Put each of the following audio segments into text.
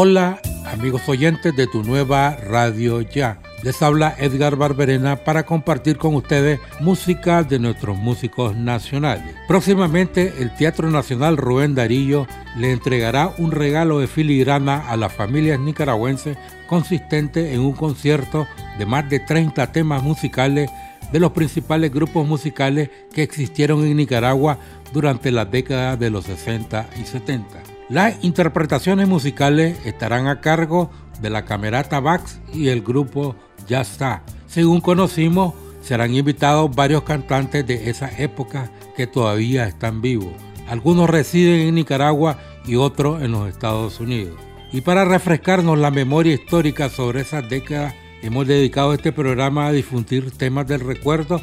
Hola amigos oyentes de tu nueva radio ya. Les habla Edgar Barberena para compartir con ustedes música de nuestros músicos nacionales. Próximamente el Teatro Nacional Rubén Darillo le entregará un regalo de filigrana a las familias nicaragüenses consistente en un concierto de más de 30 temas musicales de los principales grupos musicales que existieron en Nicaragua durante las décadas de los 60 y 70. Las interpretaciones musicales estarán a cargo de la Camerata Bax y el grupo Ya está. Según conocimos, serán invitados varios cantantes de esa época que todavía están vivos. Algunos residen en Nicaragua y otros en los Estados Unidos. Y para refrescarnos la memoria histórica sobre esas décadas, hemos dedicado este programa a difundir temas del recuerdo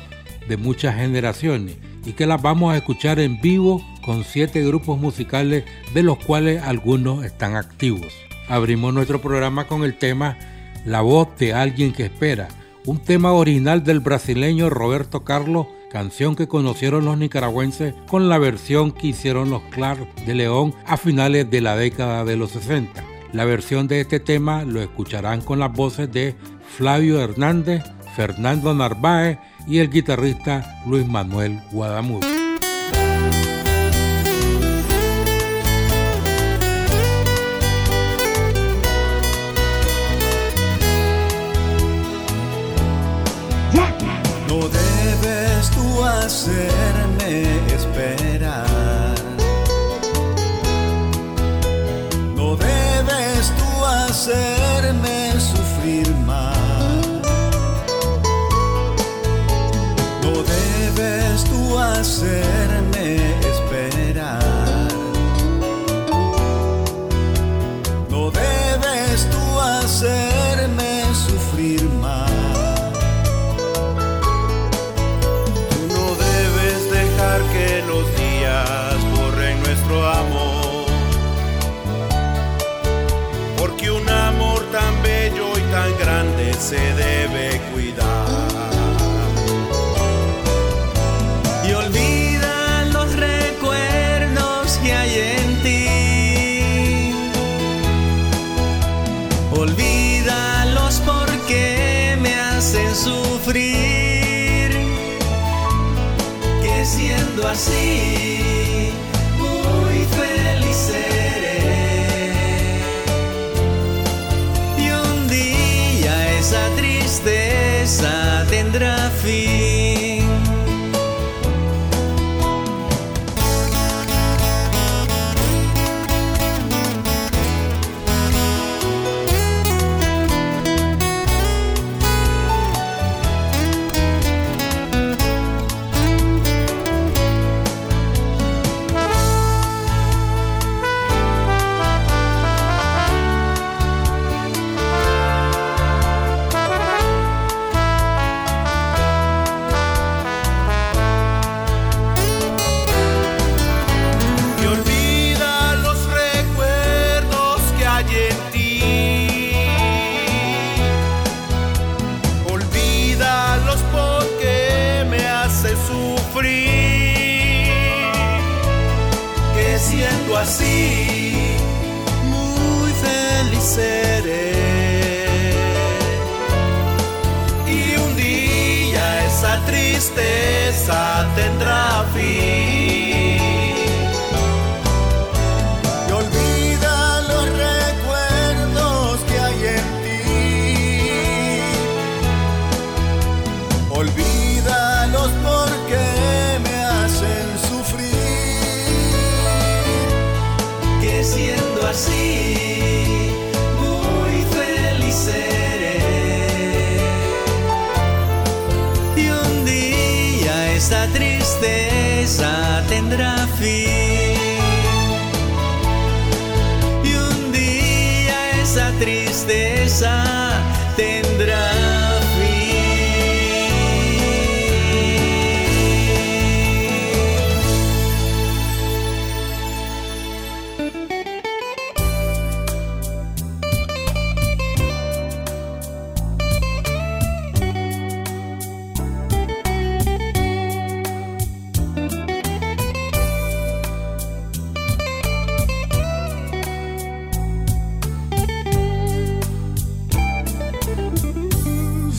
de muchas generaciones y que las vamos a escuchar en vivo con siete grupos musicales de los cuales algunos están activos. Abrimos nuestro programa con el tema La voz de alguien que espera, un tema original del brasileño Roberto Carlos, canción que conocieron los nicaragüenses con la versión que hicieron los Clark de León a finales de la década de los 60. La versión de este tema lo escucharán con las voces de Flavio Hernández, Fernando Narváez y el guitarrista Luis Manuel Guadamuz.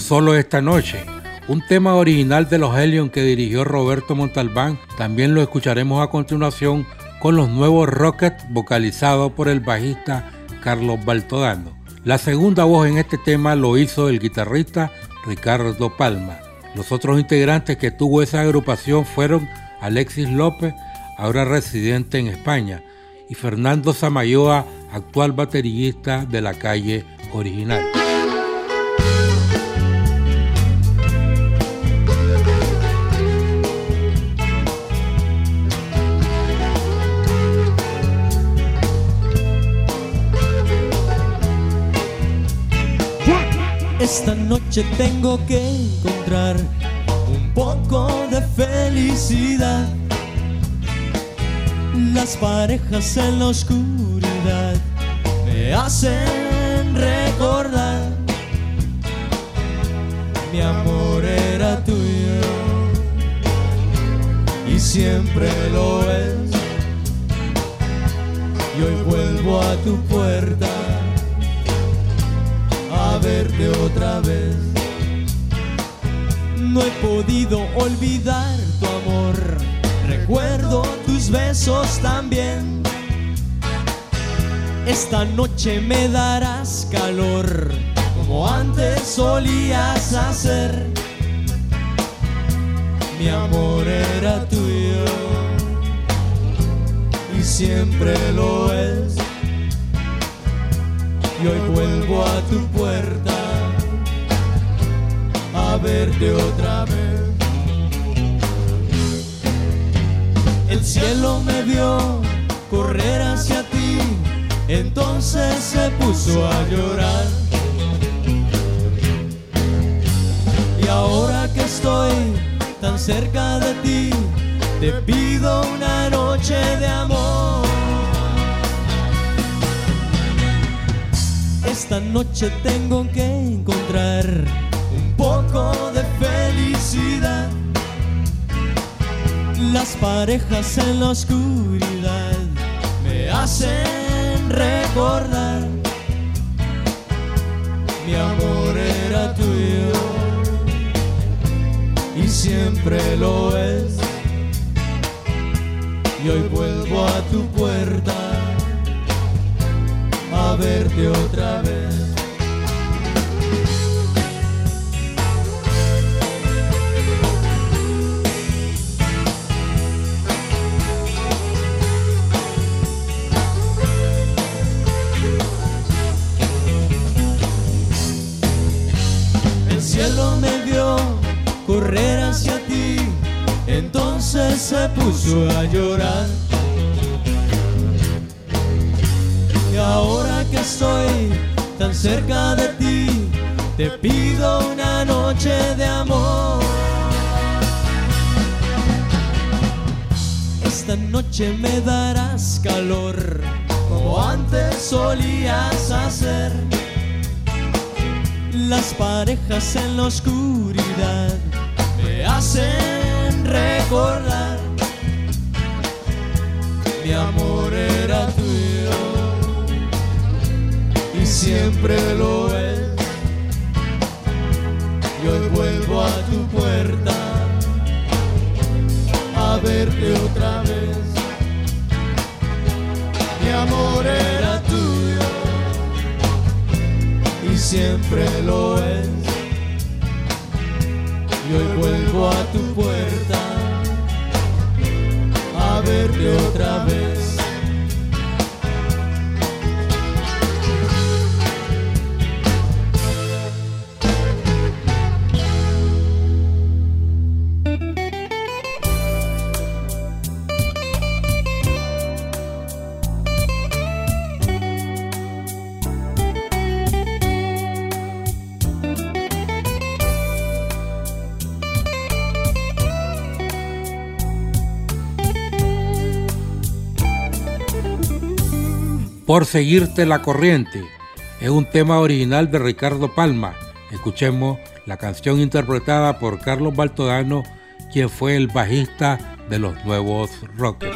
Solo esta noche. Un tema original de los Helion que dirigió Roberto Montalbán. También lo escucharemos a continuación con los nuevos Rockets vocalizados por el bajista Carlos Baltodano. La segunda voz en este tema lo hizo el guitarrista Ricardo Palma. Los otros integrantes que tuvo esa agrupación fueron Alexis López, ahora residente en España, y Fernando Samayoa, actual baterista de la calle original. Esta noche tengo que encontrar un poco de felicidad. Las parejas en la oscuridad me hacen recordar. Mi amor era tuyo y siempre lo es. Y hoy vuelvo a tu puerta verte otra vez. No he podido olvidar tu amor, recuerdo tus besos también. Esta noche me darás calor, como antes solías hacer. Mi amor era tuyo y siempre lo es y hoy vuelvo a tu puerta a verte otra vez. El cielo me vio correr hacia ti, entonces se puso a llorar. Y ahora que estoy tan cerca de ti, te pido una noche de amor. Esta noche tengo que encontrar un poco de felicidad. Las parejas en la oscuridad me hacen recordar. Mi amor era tuyo y siempre lo es. Y hoy vuelvo a tu puerta verte otra vez. El cielo me vio correr hacia ti, entonces se puso a llorar. Y ahora estoy tan cerca de ti, te pido una noche de amor. Esta noche me darás calor, como antes solías hacer. Las parejas en la oscuridad me hacen recordar. Mi amor era tuyo siempre lo es. Y hoy vuelvo a tu puerta a verte otra vez. Mi amor era tuyo y siempre lo es. Y hoy vuelvo a tu puerta a verte otra vez Por seguirte la corriente. Es un tema original de Ricardo Palma. Escuchemos la canción interpretada por Carlos Baltodano, quien fue el bajista de los nuevos Rockers.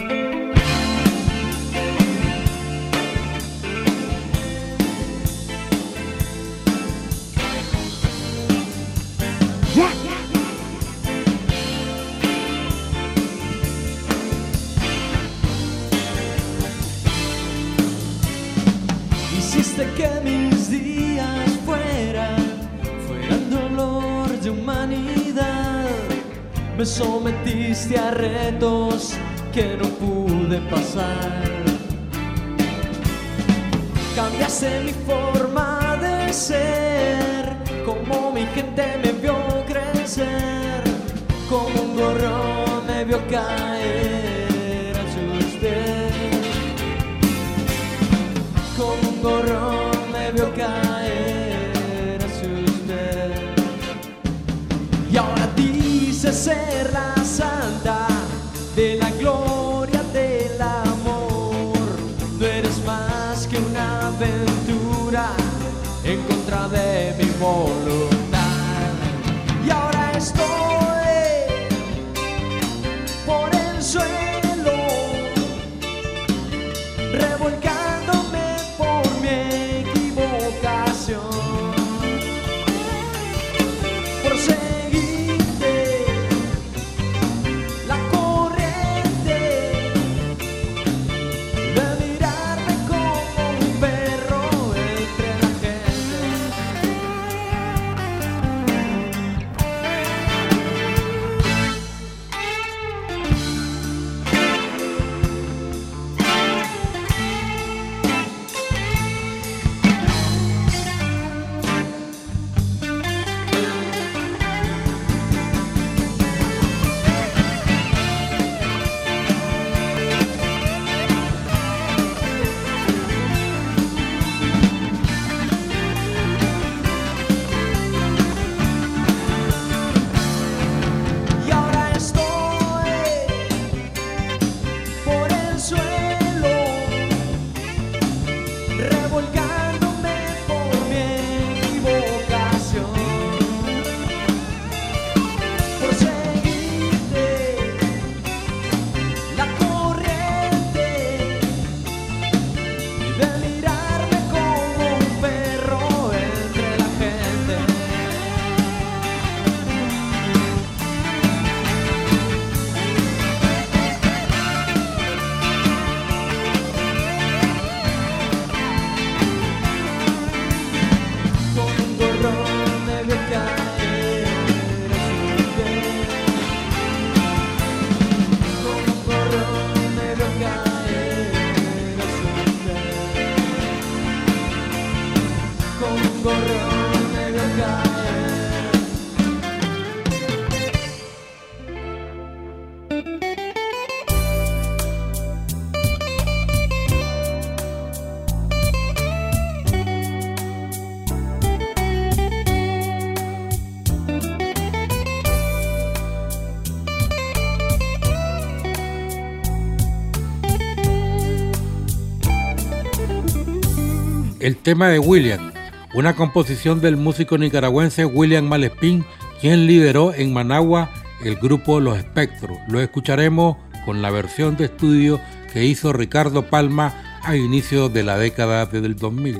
El tema de William, una composición del músico nicaragüense William Malespín, quien lideró en Managua el grupo Los Espectros. Lo escucharemos con la versión de estudio que hizo Ricardo Palma a inicios de la década del 2000.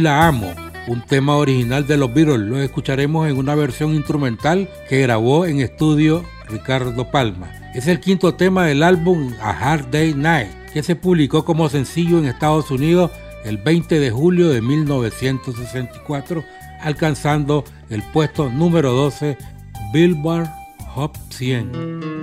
La Amo, un tema original de los Beatles. Lo escucharemos en una versión instrumental que grabó en estudio Ricardo Palma. Es el quinto tema del álbum A Hard Day Night, que se publicó como sencillo en Estados Unidos el 20 de julio de 1964, alcanzando el puesto número 12 Billboard Hop 100.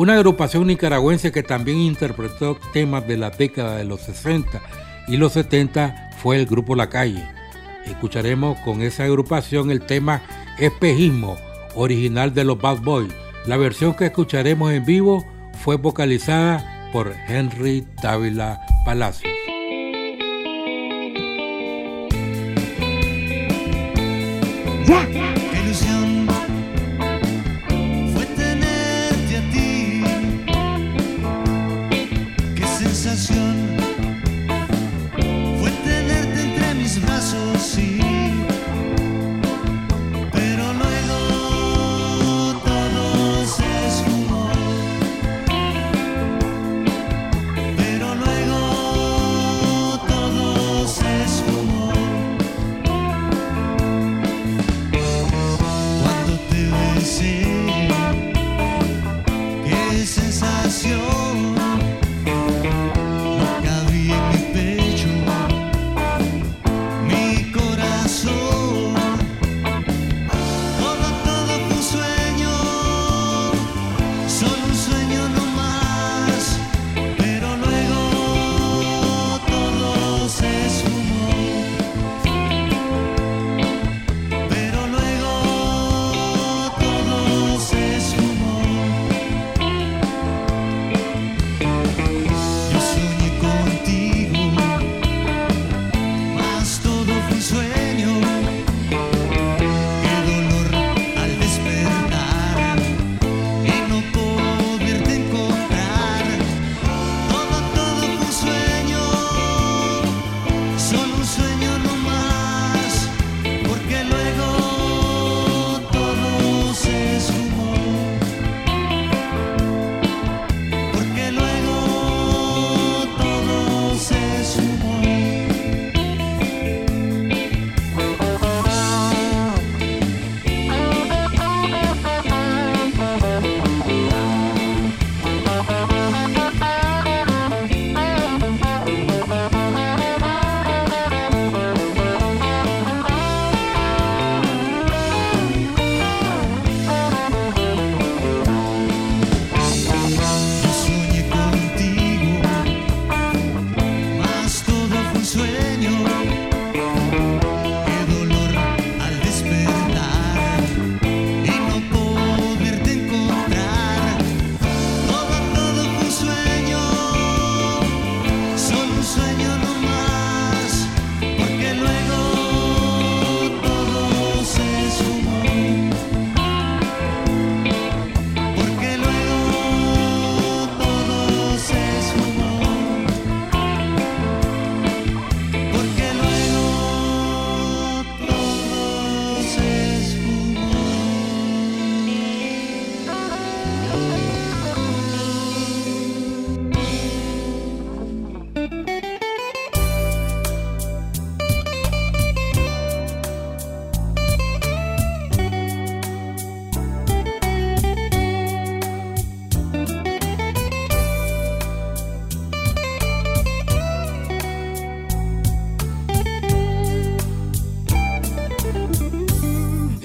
Una agrupación nicaragüense que también interpretó temas de la década de los 60 y los 70 fue el grupo La Calle. Escucharemos con esa agrupación el tema Espejismo, original de los Bad Boys. La versión que escucharemos en vivo fue vocalizada por Henry Dávila Palacios.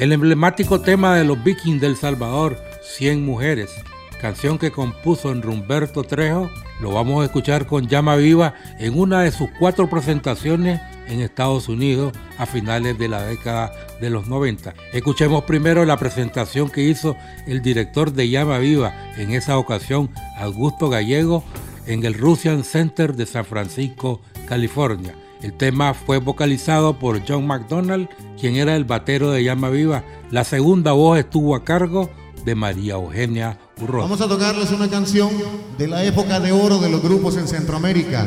El emblemático tema de los Vikings del Salvador, 100 mujeres, canción que compuso en Rumberto Trejo, lo vamos a escuchar con Llama Viva en una de sus cuatro presentaciones en Estados Unidos a finales de la década de los 90. Escuchemos primero la presentación que hizo el director de Llama Viva en esa ocasión, Augusto Gallego, en el Russian Center de San Francisco, California. El tema fue vocalizado por John McDonald, quien era el batero de Llama Viva. La segunda voz estuvo a cargo de María Eugenia Urroz. Vamos a tocarles una canción de la época de oro de los grupos en Centroamérica.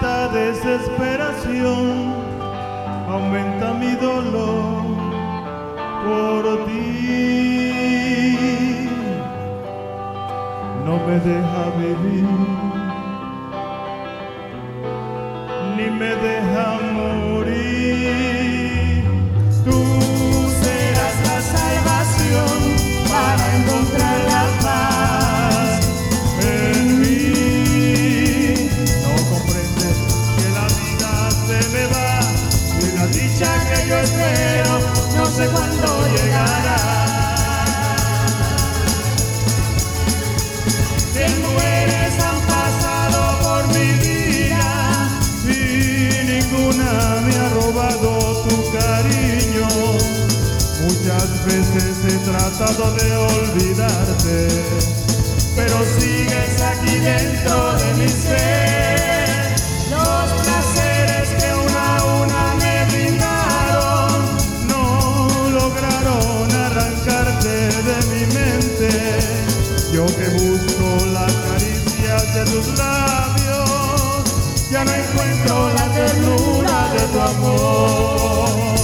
Esta desesperación aumenta mi dolor por ti. No me deja vivir, ni me deja morir. Tú serás la salvación para encontrar la paz en mí. No comprendes que la vida se me va y la dicha que yo espero no sé cuándo tratado de olvidarte, pero sigues aquí dentro de mi ser. Los placeres que una a una me brindaron no lograron arrancarte de mi mente. Yo que busco las caricias de tus labios, ya no encuentro la ternura de tu amor.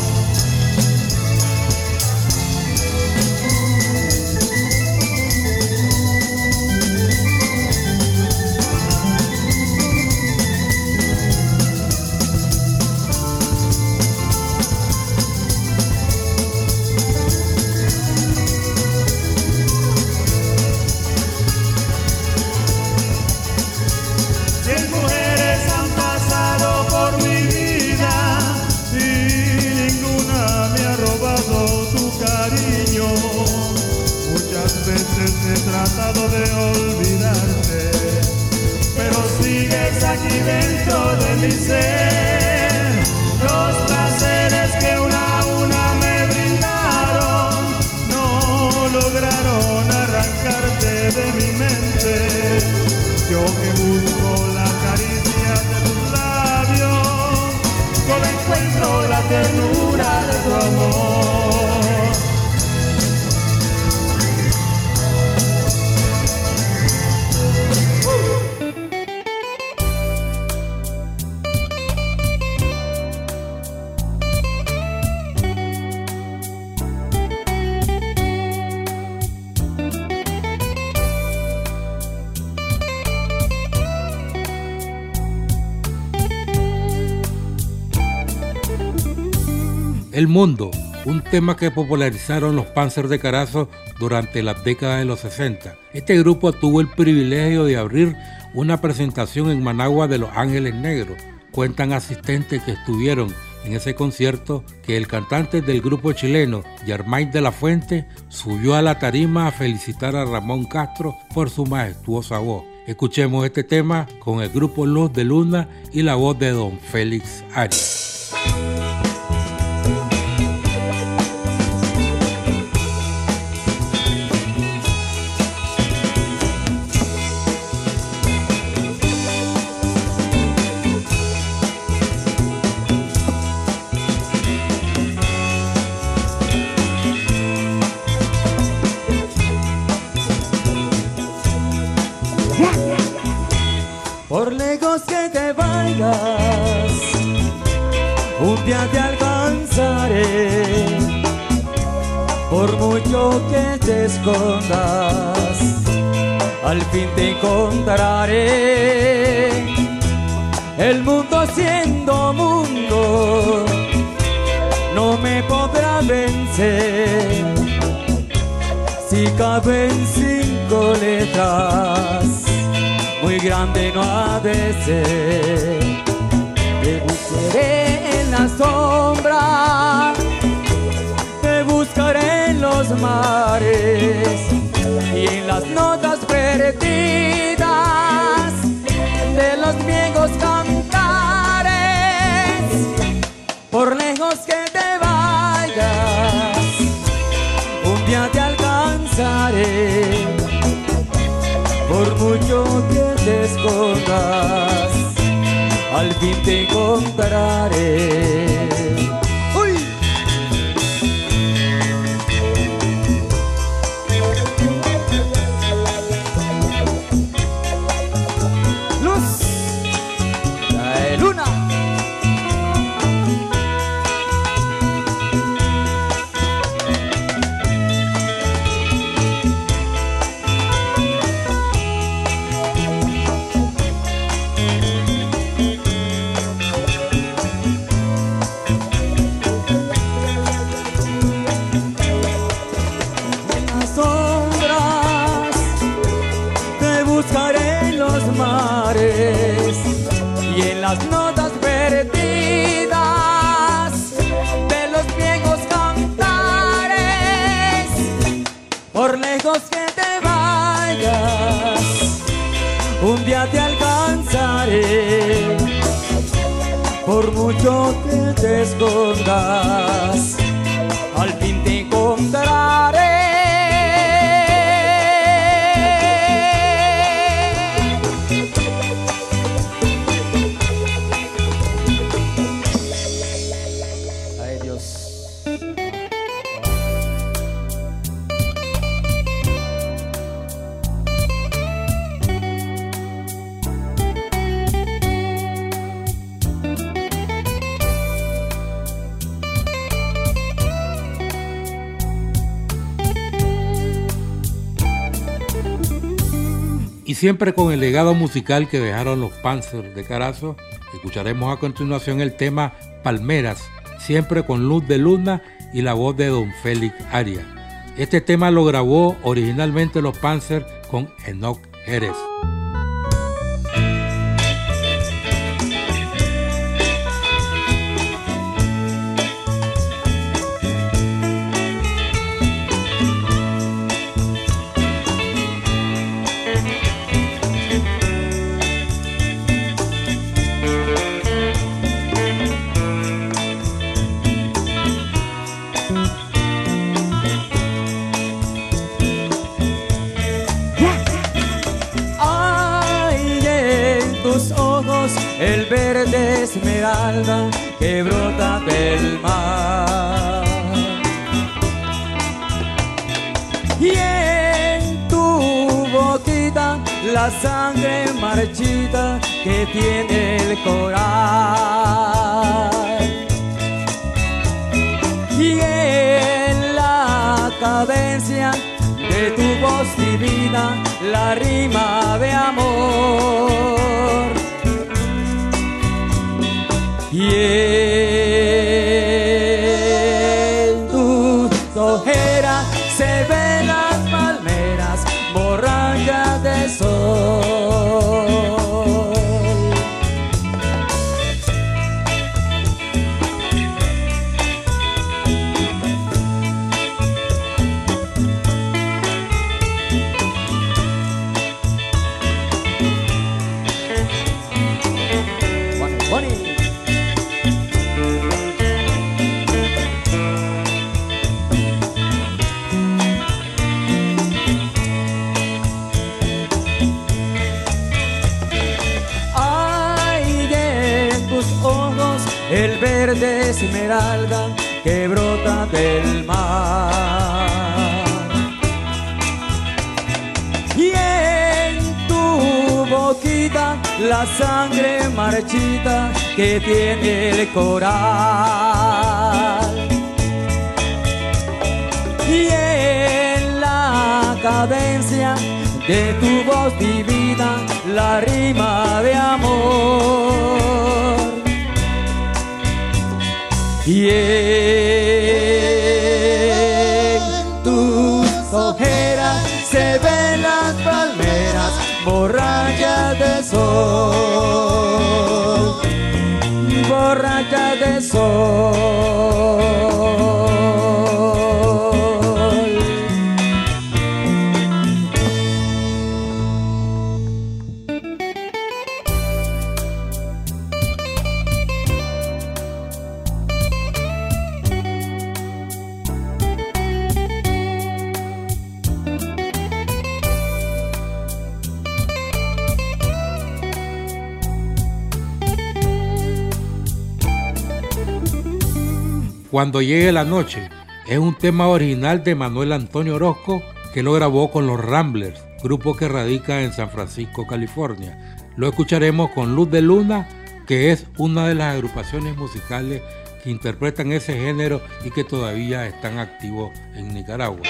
Tratado de olvidarte, pero sigues aquí dentro de mi ser. Los placeres que una a una me brindaron no lograron arrancarte de mi mente. Yo que busco la caricia de tus labios, solo encuentro la ternura de tu amor. El Mundo, un tema que popularizaron los Panzers de Carazo durante las décadas de los 60. Este grupo tuvo el privilegio de abrir una presentación en Managua de Los Ángeles Negros. Cuentan asistentes que estuvieron en ese concierto que el cantante del grupo chileno, Germain de la Fuente, subió a la tarima a felicitar a Ramón Castro por su majestuosa voz. Escuchemos este tema con el grupo Luz de Luna y la voz de don Félix Arias. Un día te alcanzaré. Por mucho que te escondas, al fin te encontraré. El mundo siendo mundo, no me podrá vencer. Si caben cinco letras grande no ha de ser. Te buscaré en la sombra, te buscaré en los mares y en las notas perdidas de los viejos cantares. Por lejos que te vayas, un día te alcanzaré por mucho tiempo te escondas, al fin te encontraré. Siempre con el legado musical que dejaron los Panzers de Carazo, escucharemos a continuación el tema Palmeras, siempre con luz de luna y la voz de don Félix Arias. Este tema lo grabó originalmente los Panzers con Enoch Jerez. Tiene que tiene el coral. Y en la cadencia de tu voz divina la rima de amor y en tus ojeras se ven las palmeras borrachas de sol, borrachas de Cuando llegue la noche es un tema original de Manuel Antonio Orozco que lo grabó con los Ramblers, grupo que radica en San Francisco, California. Lo escucharemos con Luz de Luna, que es una de las agrupaciones musicales que interpretan ese género y que todavía están activos en Nicaragua.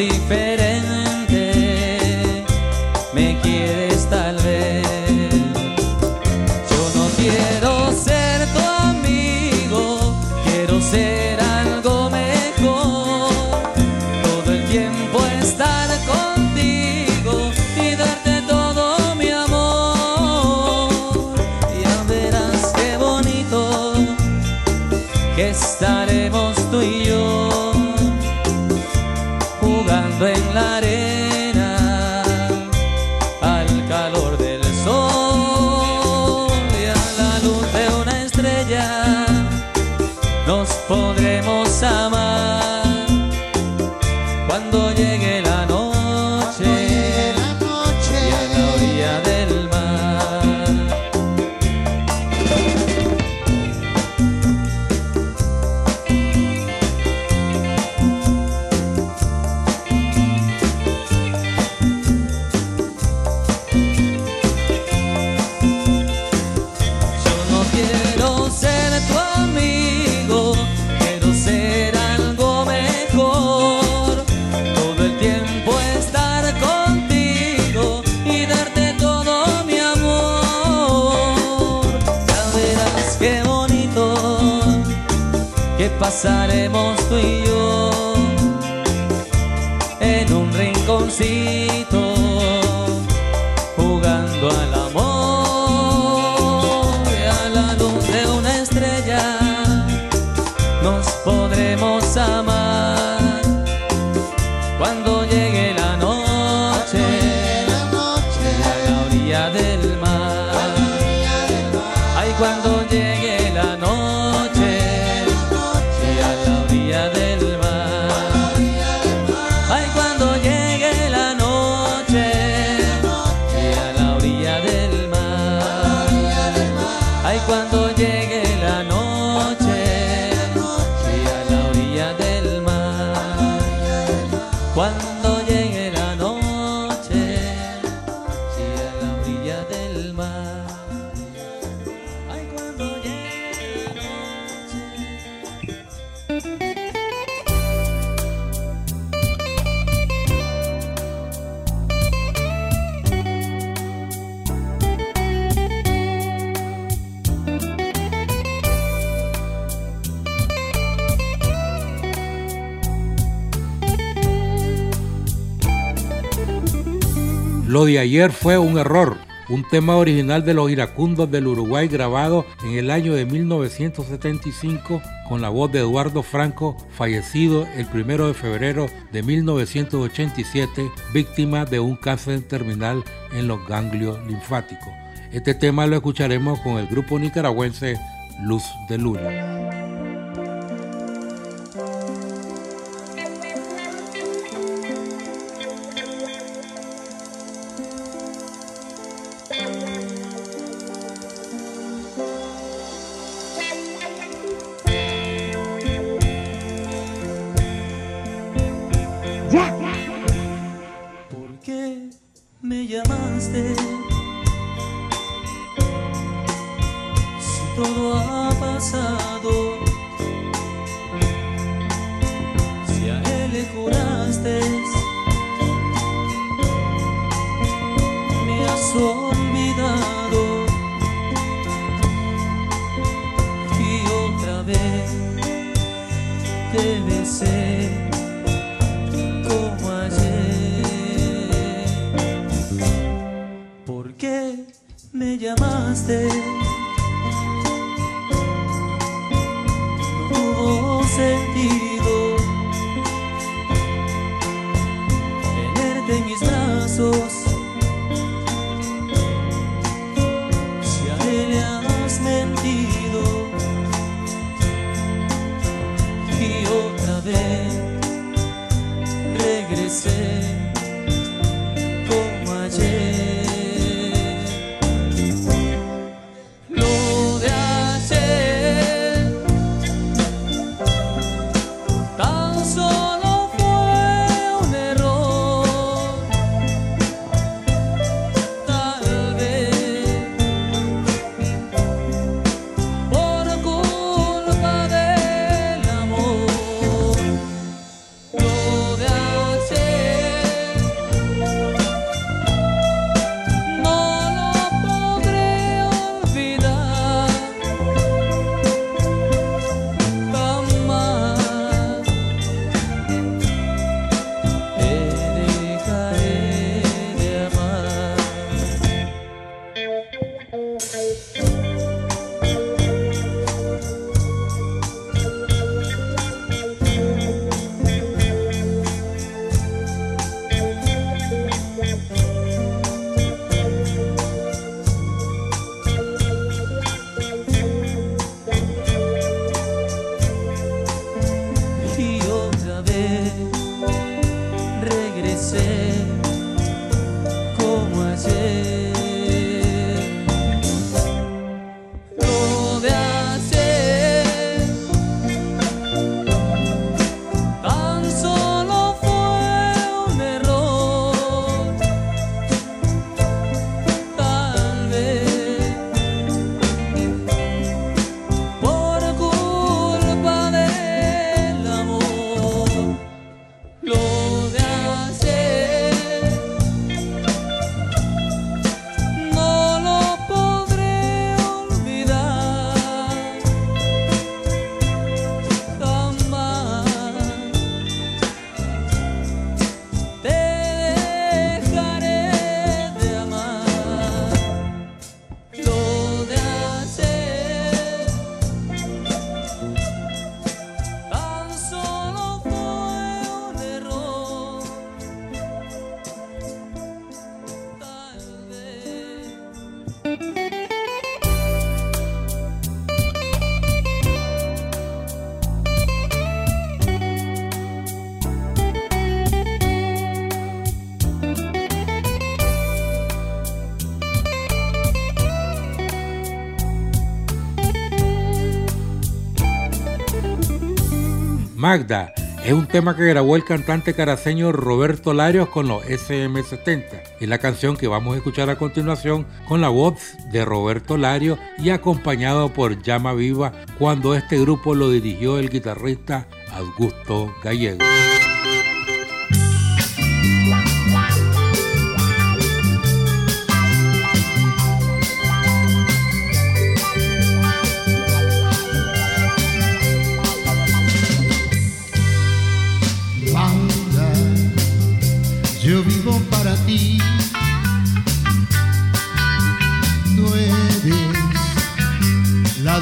diferente. ayer fue un error, un tema original de los iracundos del Uruguay grabado en el año de 1975 con la voz de Eduardo Franco, fallecido el 1 de febrero de 1987, víctima de un cáncer terminal en los ganglios linfáticos. Este tema lo escucharemos con el grupo nicaragüense Luz de Luna. Wednesday Magda. Es un tema que grabó el cantante caraceño Roberto Larios con los SM70. Es la canción que vamos a escuchar a continuación con la voz de Roberto Larios y acompañado por Llama Viva cuando este grupo lo dirigió el guitarrista Augusto Gallego.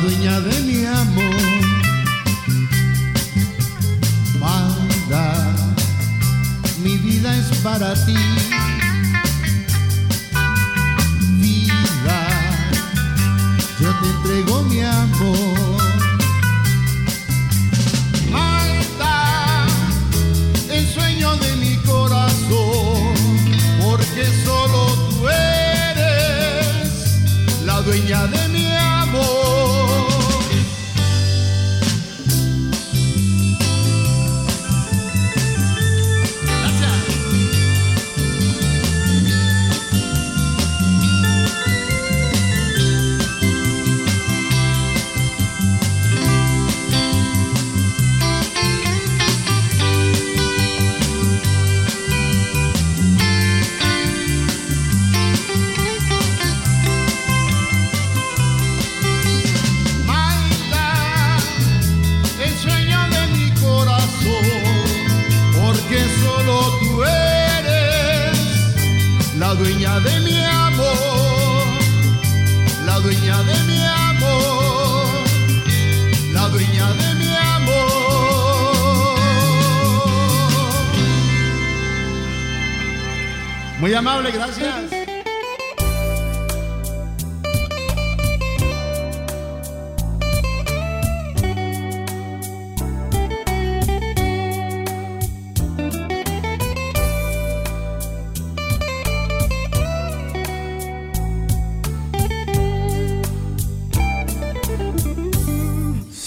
dueña de mi amor. Manda, mi vida es para ti.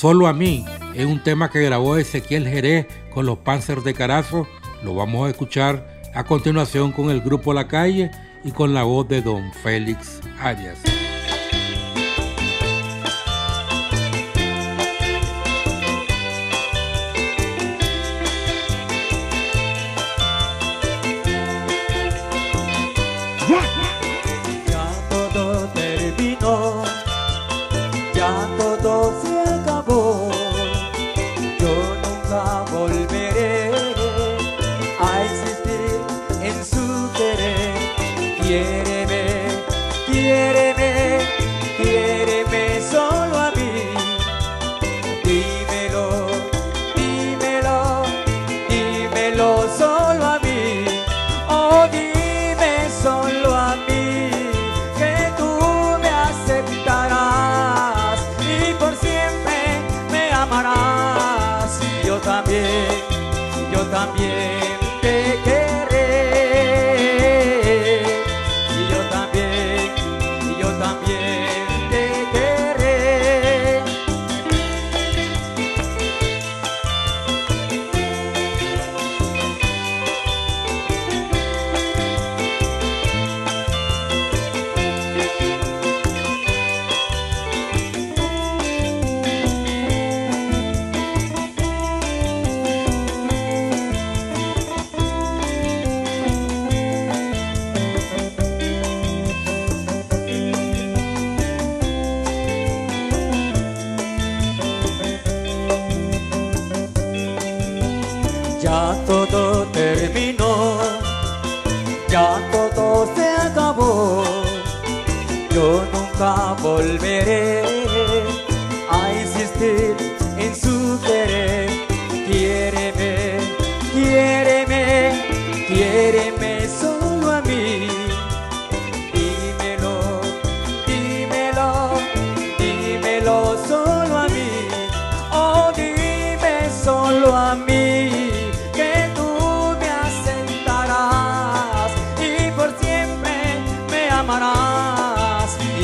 Solo a mí es un tema que grabó Ezequiel Jerez con los Panzers de Carazo. Lo vamos a escuchar a continuación con el grupo La Calle y con la voz de don Félix Arias.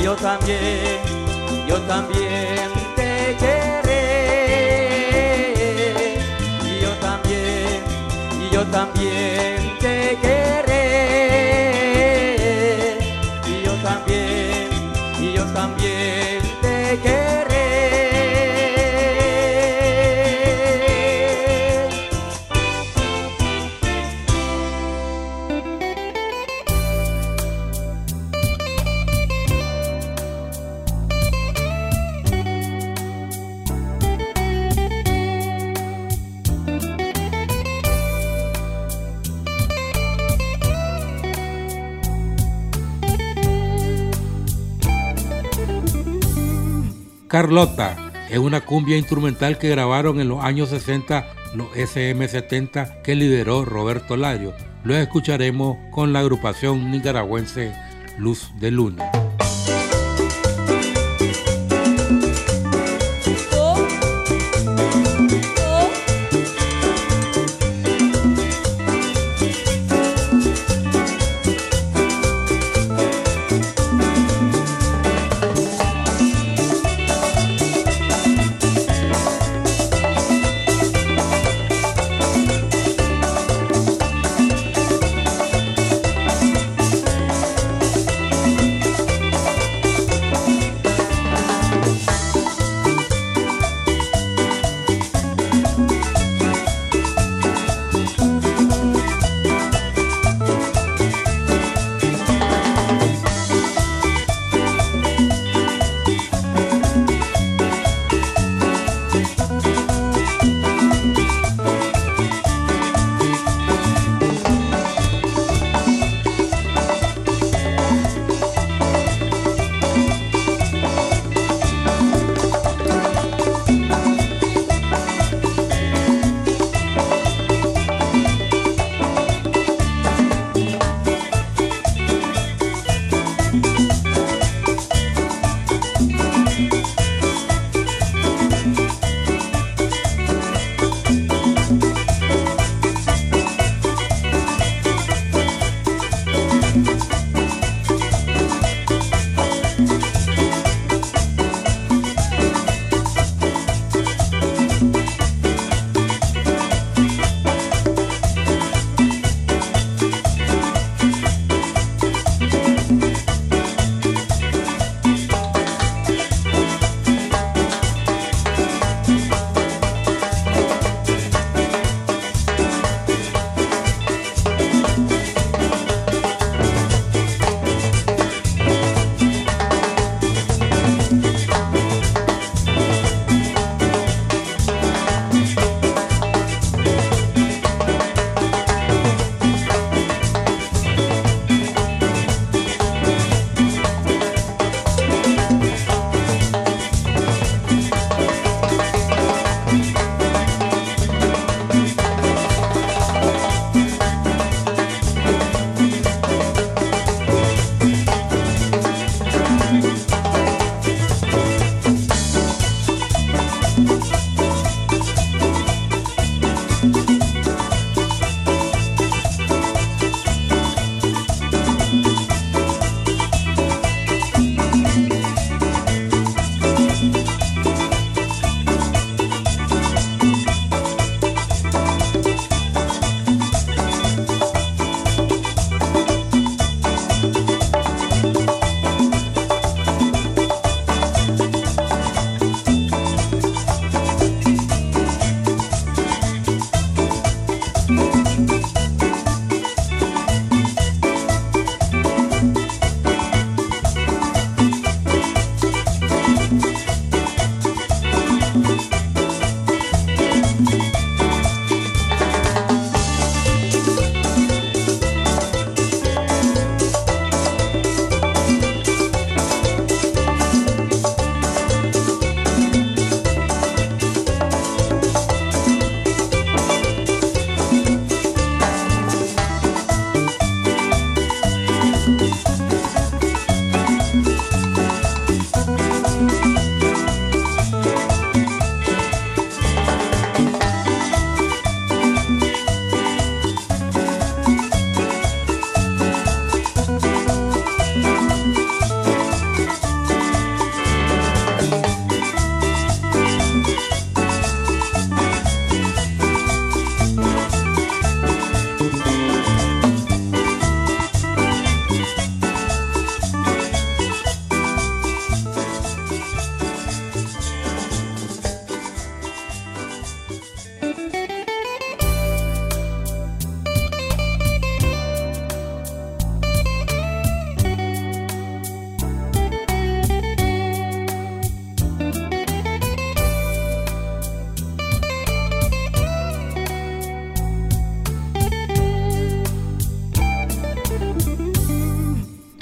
Yo también, yo también te querré. Y yo también, y yo también Carlota es una cumbia instrumental que grabaron en los años 60 los SM70 que lideró Roberto Lario. Lo escucharemos con la agrupación nicaragüense Luz de Luna.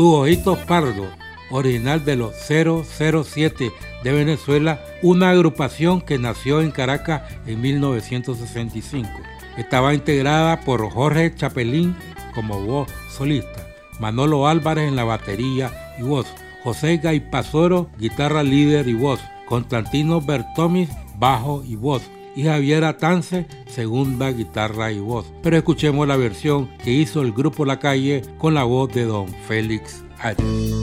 Tu Ojitos Pardo, original de los 007 de Venezuela, una agrupación que nació en Caracas en 1965. Estaba integrada por Jorge Chapelín como voz solista, Manolo Álvarez en la batería y voz, José Gaipazoro, guitarra líder y voz, Constantino Bertomis, bajo y voz, y Javier Atance, segunda guitarra y voz. Pero escuchemos la versión que hizo el grupo La Calle con la voz de don Félix Arias.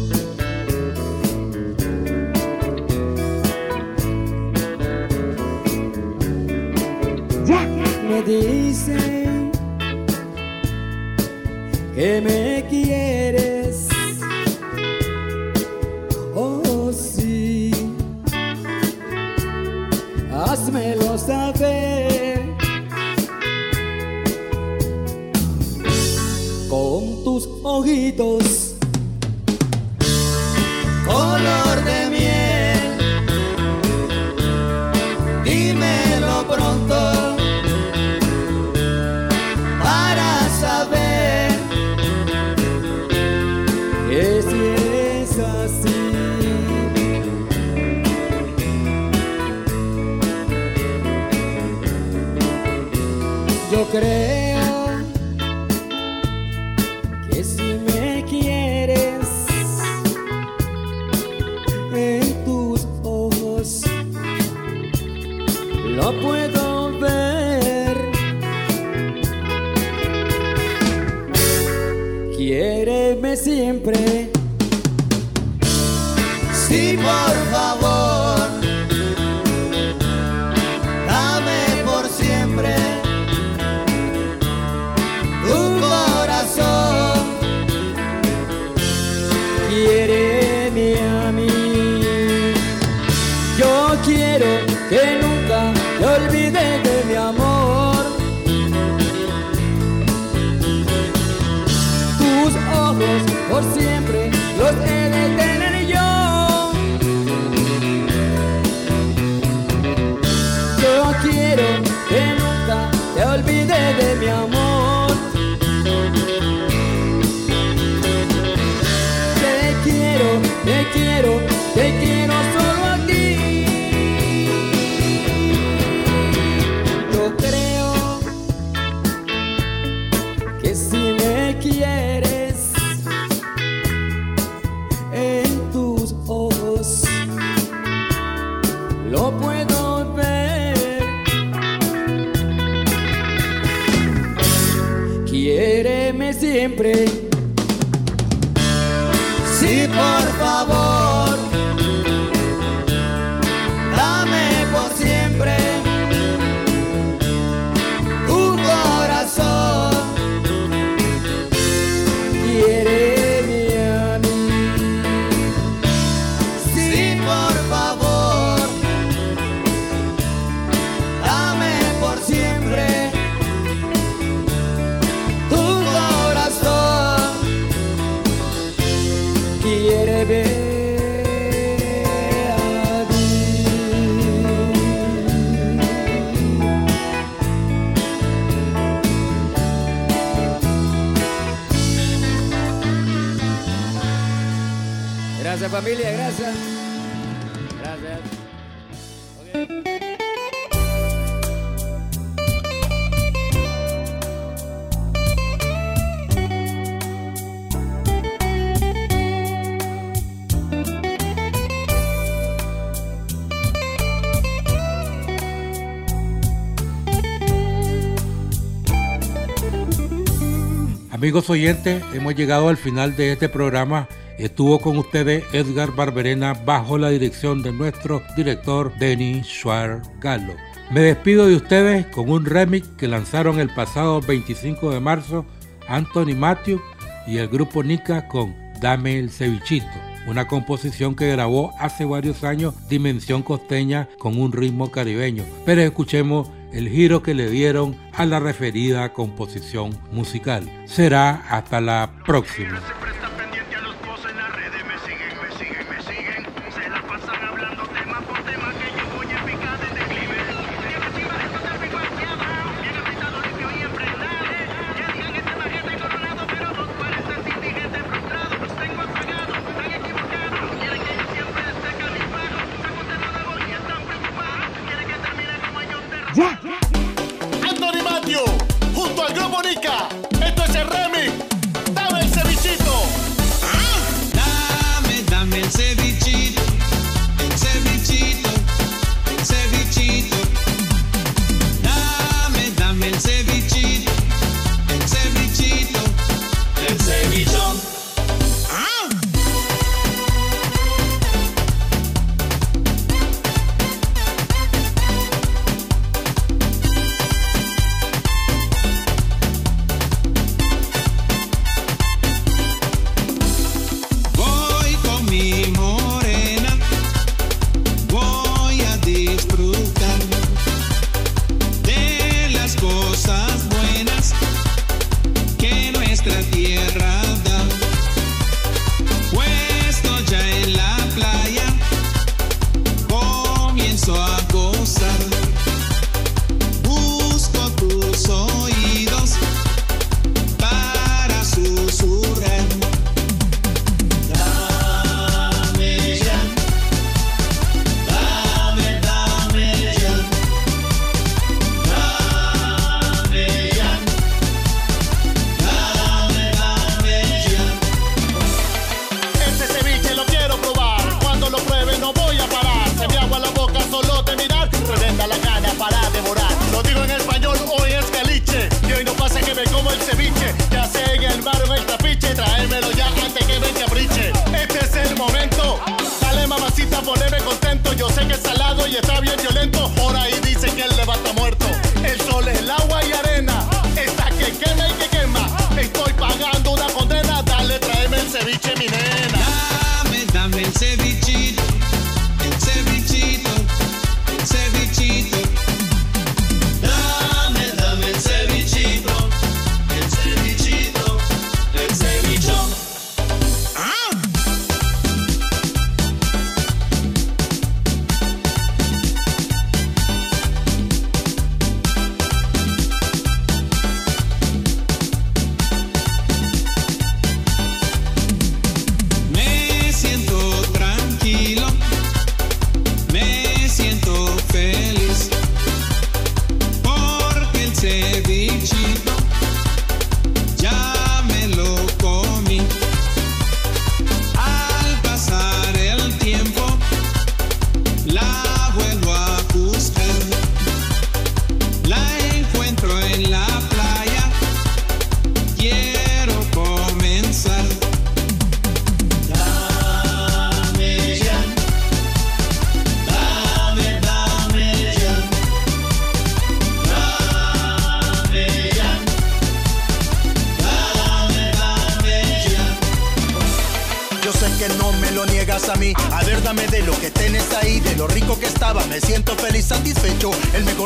Amigos oyentes, hemos llegado al final de este programa. Estuvo con ustedes Edgar Barberena bajo la dirección de nuestro director Denis Schwarz Gallo. Me despido de ustedes con un remix que lanzaron el pasado 25 de marzo Anthony Matthew y el grupo Nica con Dame el cevichito, una composición que grabó hace varios años Dimensión Costeña con un ritmo caribeño. Pero escuchemos el giro que le dieron a la referida composición musical. Será hasta la próxima.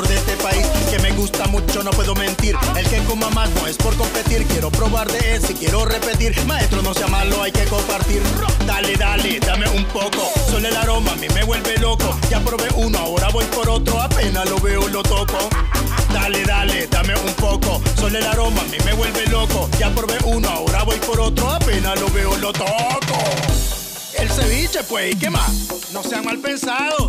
De este país, que me gusta mucho, no puedo mentir. El que coma más no es por competir. Quiero probar de ese, quiero repetir. Maestro, no sea malo, hay que compartir. Dale, dale, dame un poco. Solo el aroma a mí me vuelve loco. Ya probé uno, ahora voy por otro. Apenas lo veo, lo toco. Dale, dale, dame un poco. Solo el aroma a mí me vuelve loco. Ya probé uno, ahora voy por otro. Apenas lo veo, lo toco. El ceviche, pues, ¿y qué más? No sean mal pensados.